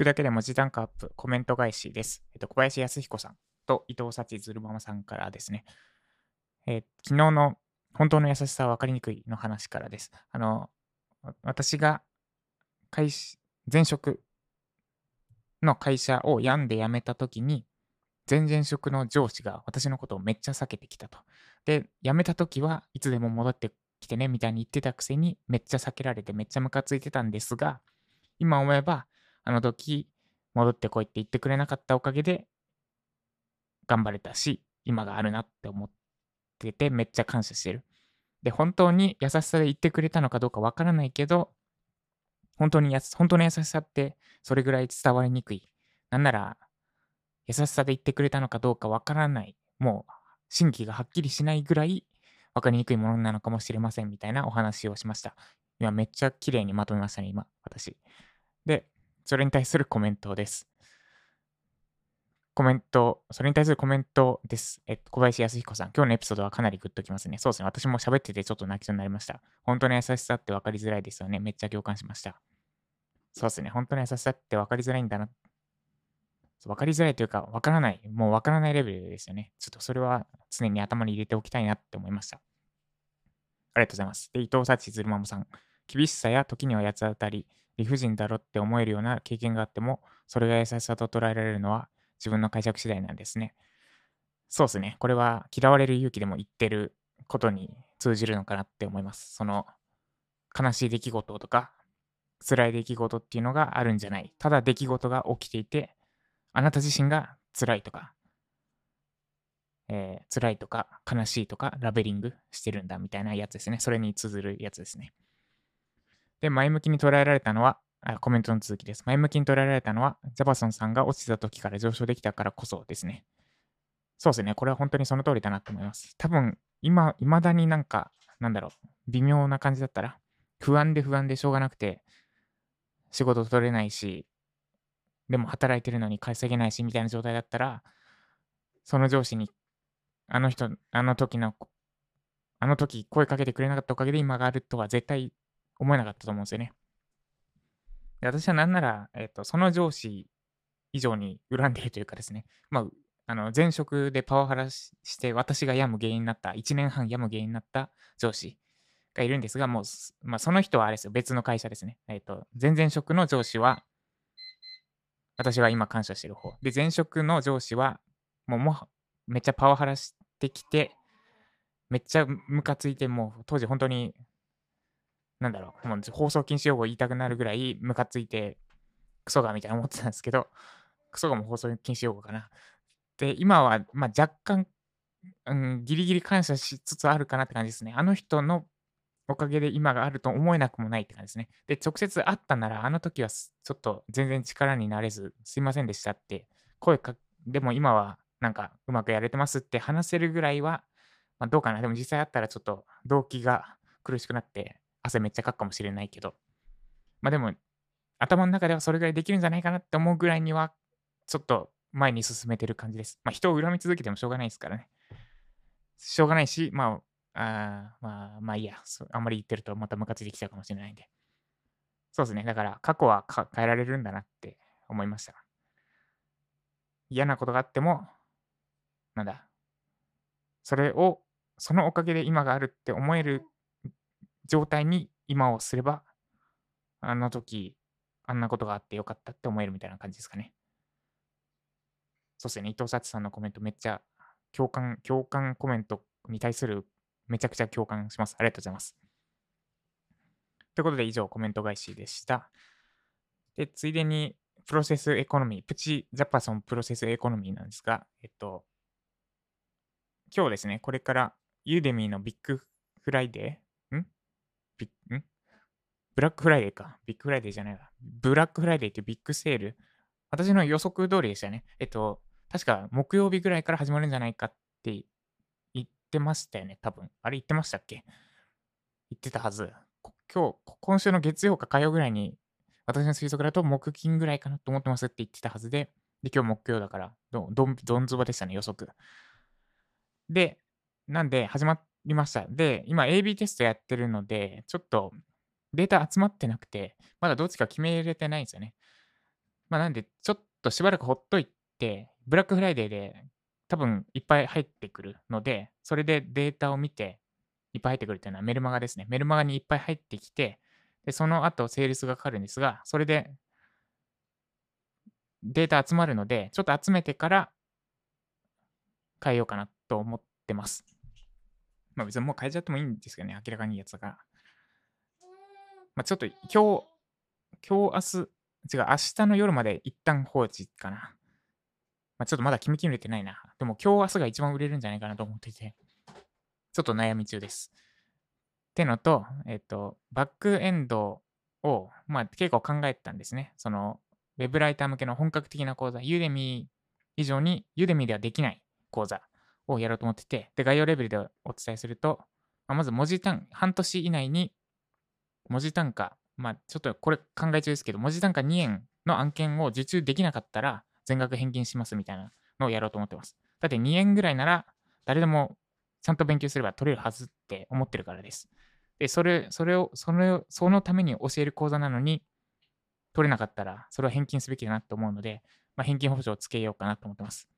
くだけで文字単価アップ、コメント返しです。えっと、小林康彦さんと伊藤幸ずるままさんからですね。えー、昨日の本当の優しさは分かりにくいの話からです。あの、私が会前職の会社を病んで辞めた時に、前々職の上司が私のことをめっちゃ避けてきたと。で、辞めた時はいつでも戻ってきてねみたいに言ってたくせにめっちゃ避けられてめっちゃムカついてたんですが、今思えばあの時戻ってこいって言ってくれなかったおかげで頑張れたし、今があるなって思っててめっちゃ感謝してる。で、本当に優しさで言ってくれたのかどうかわからないけど、本当にや本当の優しさってそれぐらい伝わりにくい。なんなら、優しさで言ってくれたのかどうかわからない。もう、真偽がはっきりしないぐらい分かりにくいものなのかもしれませんみたいなお話をしました。今めっちゃ綺麗にまとめましたね、今、私。で、それに対するコメントです。コメント、それに対するコメントです。えっと、小林康彦さん、今日のエピソードはかなりグッときますね。そうですね。私も喋っててちょっと泣きそうになりました。本当の優しさって分かりづらいですよね。めっちゃ共感しました。そうですね。本当の優しさって分かりづらいんだな。分かりづらいというか、分からない。もう分からないレベルですよね。ちょっとそれは常に頭に入れておきたいなって思いました。ありがとうございます。で、伊藤幸ずるまもさん。厳しさや時には八つ当たり、理不尽だろって思えるような経験があっても、それが優しさと捉えられるのは自分の解釈次第なんですね。そうですね。これは嫌われる勇気でも言ってることに通じるのかなって思います。その悲しい出来事とか辛い出来事っていうのがあるんじゃない。ただ出来事が起きていて、あなた自身が辛いとか、えー、辛いとか悲しいとかラベリングしてるんだみたいなやつですね。それに通ずるやつですね。で、前向きに捉えられたのは、あコメントの続きです。前向きに捉えられたのは、ジャパソンさんが落ちた時から上昇できたからこそですね。そうですね。これは本当にその通りだなと思います。多分、今、未だになんか、なんだろう、微妙な感じだったら、不安で不安でしょうがなくて、仕事取れないし、でも働いてるのに稼げないし、みたいな状態だったら、その上司に、あの人、あの時の、あの時声かけてくれなかったおかげで今があるとは絶対思えなかったと思うんですよね。で私はなんなら、えっ、と、その上司以上に恨んでいるというかですね、まあ、あの前職でパワハラして私が病む原因になった、1年半病む原因になった上司がいるんですが、もう、まあ、その人はあれですよ、別の会社ですね。えっ、と、前々職の上司は、私は今感謝してる方。で、前職の上司は、もうもめっちゃパワハラしてきて、めっちゃムカついて、もう当時本当になんだろう、もう放送禁止用語言いたくなるぐらいムカついて、クソがみたいな思ってたんですけど、クソがも放送禁止用語かな。で、今は、まあ、若干、うん、ギリギリ感謝しつつあるかなって感じですね。あの人のおかげで今があると思えなくもないって感じですね。で、直接会ったなら、あの時はちょっと全然力になれず、すいませんでしたって声か、でも今はなんかうまくやれてますって話せるぐらいは、まあ、どうかな。でも実際会ったらちょっと動機が苦しくなって、汗めっちゃかくかもしれないけど、まあでも、頭の中ではそれぐらいできるんじゃないかなって思うぐらいには、ちょっと前に進めてる感じです。まあ人を恨み続けてもしょうがないですからね。しょうがないし、まあ、あまあ、まあいいや。あんまり言ってるとまたムカついてきちゃうかもしれないんで。そうですね。だから過去は変えられるんだなって思いました。嫌なことがあっても、なんだ。それを、そのおかげで今があるって思える状態に今をすれば、あの時、あんなことがあってよかったって思えるみたいな感じですかね。そうですね、伊藤幸さんのコメントめっちゃ共感、共感コメントに対するめちゃくちゃ共感します。ありがとうございます。ということで以上コメント返しでした。で、ついでにプロセスエコノミー、プチジャパソンプロセスエコノミーなんですが、えっと、今日ですね、これから Udemy のビッグフライデーービんブラックフライデーか。ビッグフライデーじゃないわ。ブラックフライデーってビッグセール。私の予測通りでしたね。えっと、確か木曜日ぐらいから始まるんじゃないかって言ってましたよね、多分。あれ言ってましたっけ？言ってたはず。今日、今週の月曜か火曜ぐらいに、私の推測だと木金ぐらいかなと思ってますって言ってたはずで、で、今日木曜だから、どどんどんずばでしたね、予測。で、なんで、始まっりました。で、今 AB テストやってるので、ちょっとデータ集まってなくて、まだどっちか決めれてないんですよね。まあなんで、ちょっとしばらくほっといて、ブラックフライデーで多分いっぱい入ってくるので、それでデータを見て、いっぱい入ってくるっていうのはメルマガですね。メルマガにいっぱい入ってきて、で、その後セールスがかかるんですが、それでデータ集まるので、ちょっと集めてから変えようかなと思ってます。まあ別にもう変えちゃってもいいんですけどね、明らかにいいやつだから。まあちょっと今日、今日明日、違う、明日の夜まで一旦放置かな。まあ、ちょっとまだ決めきれてないな。でも今日明日が一番売れるんじゃないかなと思ってて、ちょっと悩み中です。ってのと、えっと、バックエンドを、まあ結構考えてたんですね。その、ウェブライター向けの本格的な講座、ユーデミー以上に、ユーデミーではできない講座をやろうと思ってて、で、概要レベルでお伝えすると、ま、まず文字単、半年以内に文字単価、まあちょっとこれ考え中ですけど、文字単価2円の案件を受注できなかったら、全額返金しますみたいなのをやろうと思ってます。だって2円ぐらいなら、誰でもちゃんと勉強すれば取れるはずって思ってるからです。で、それ、それを、それを、そのために教える講座なのに、取れなかったら、それは返金すべきだなと思うので、まあ、返金保証をつけようかなと思ってます。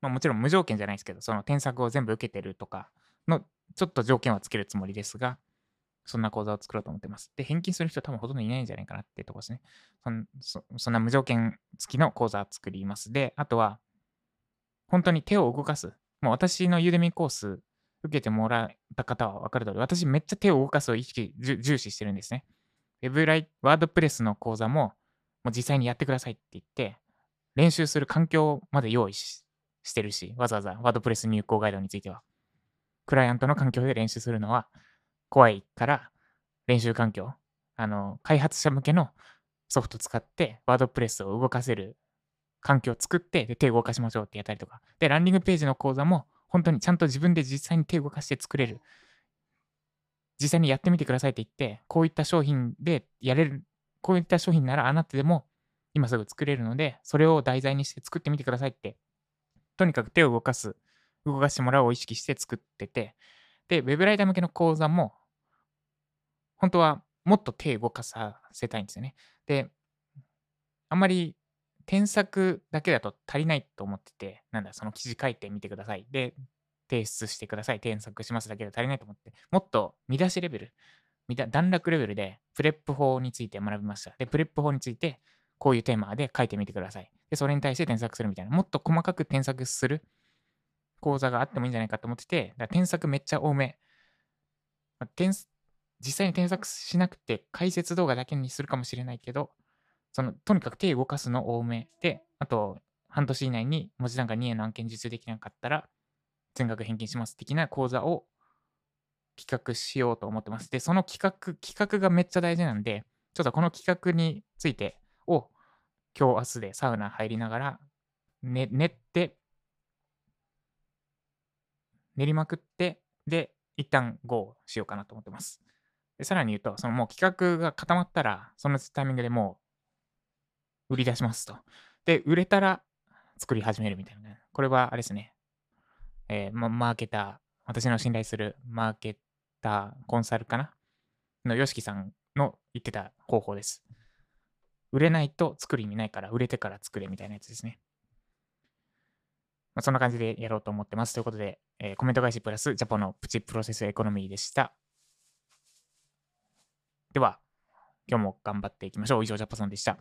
まあ、もちろん無条件じゃないですけど、その添削を全部受けてるとかの、ちょっと条件はつけるつもりですが、そんな講座を作ろうと思ってます。で、返金する人多分ほとんどいないんじゃないかなっていうところですね。そんそんな無条件付きの講座を作ります。で、あとは、本当に手を動かす。もう私のユーデミコース受けてもらった方は分かる通り、私めっちゃ手を動かすを意識、重視してるんですね。ウェブライ、ワードプレスの講座も、もう実際にやってくださいって言って、練習する環境まで用意ししてるし、わざわざワードプレス入稿ガイドについては。クライアントの環境で練習するのは、怖いから練習環境、あの、開発者向けのソフト使って、ワードプレスを動かせる環境を作って、で、手を動かしましょうってやったりとか。で、ランディングページの講座も、本当にちゃんと自分で実際に手を動かして作れる。実際にやってみてくださいって言って、こういった商品でやれる、こういった商品ならあなたでも今すぐ作れるので、それを題材にして作ってみてくださいって、とにかく手を動かす、動かしてもらうを意識して作ってて、で、ウェブライター向けの講座も、本当はもっと手動かさせたいんですよね。で、あんまり添削だけだと足りないと思ってて、なんだ、その記事書いてみてください。で、提出してください。添削しますだけで足りないと思って、もっと見出しレベル、段落レベルで PREP 法について学びました。で、 PREP 法について、こういうテーマで書いてみてください。で、それに対して添削するみたいな、もっと細かく添削する講座があってもいいんじゃないかと思ってて、だから添削めっちゃ多め。まあ、実際に添削しなくて解説動画だけにするかもしれないけど、その、とにかく手動かすの多めで、あと、半年以内に文字単価2円の案件受注できなかったら、全額返金します的な講座を企画しようと思ってます。で、その企画、企画がめっちゃ大事なんで、ちょっとこの企画についてを今日明日でサウナ入りながら、ね、練って、練りまくって、で、一旦 GO しようかなと思ってます。でさらに言うと、そのもう企画が固まったら、そのタイミングでもう売り出しますと。で、売れたら作り始めるみたいな、ね。これはあれですね。えー、ま、マーケター、私の信頼するマーケター、コンサルかな？の YOSHIKI さんの言ってた方法です。売れないと作る意味ないから、売れてから作れみたいなやつですね。まあ、そんな感じでやろうと思ってます。ということで、えー、コメント返しプラスジャポのプチプロセスエコノミーでした。では、今日も頑張っていきましょう。以上、ジャポさんでした。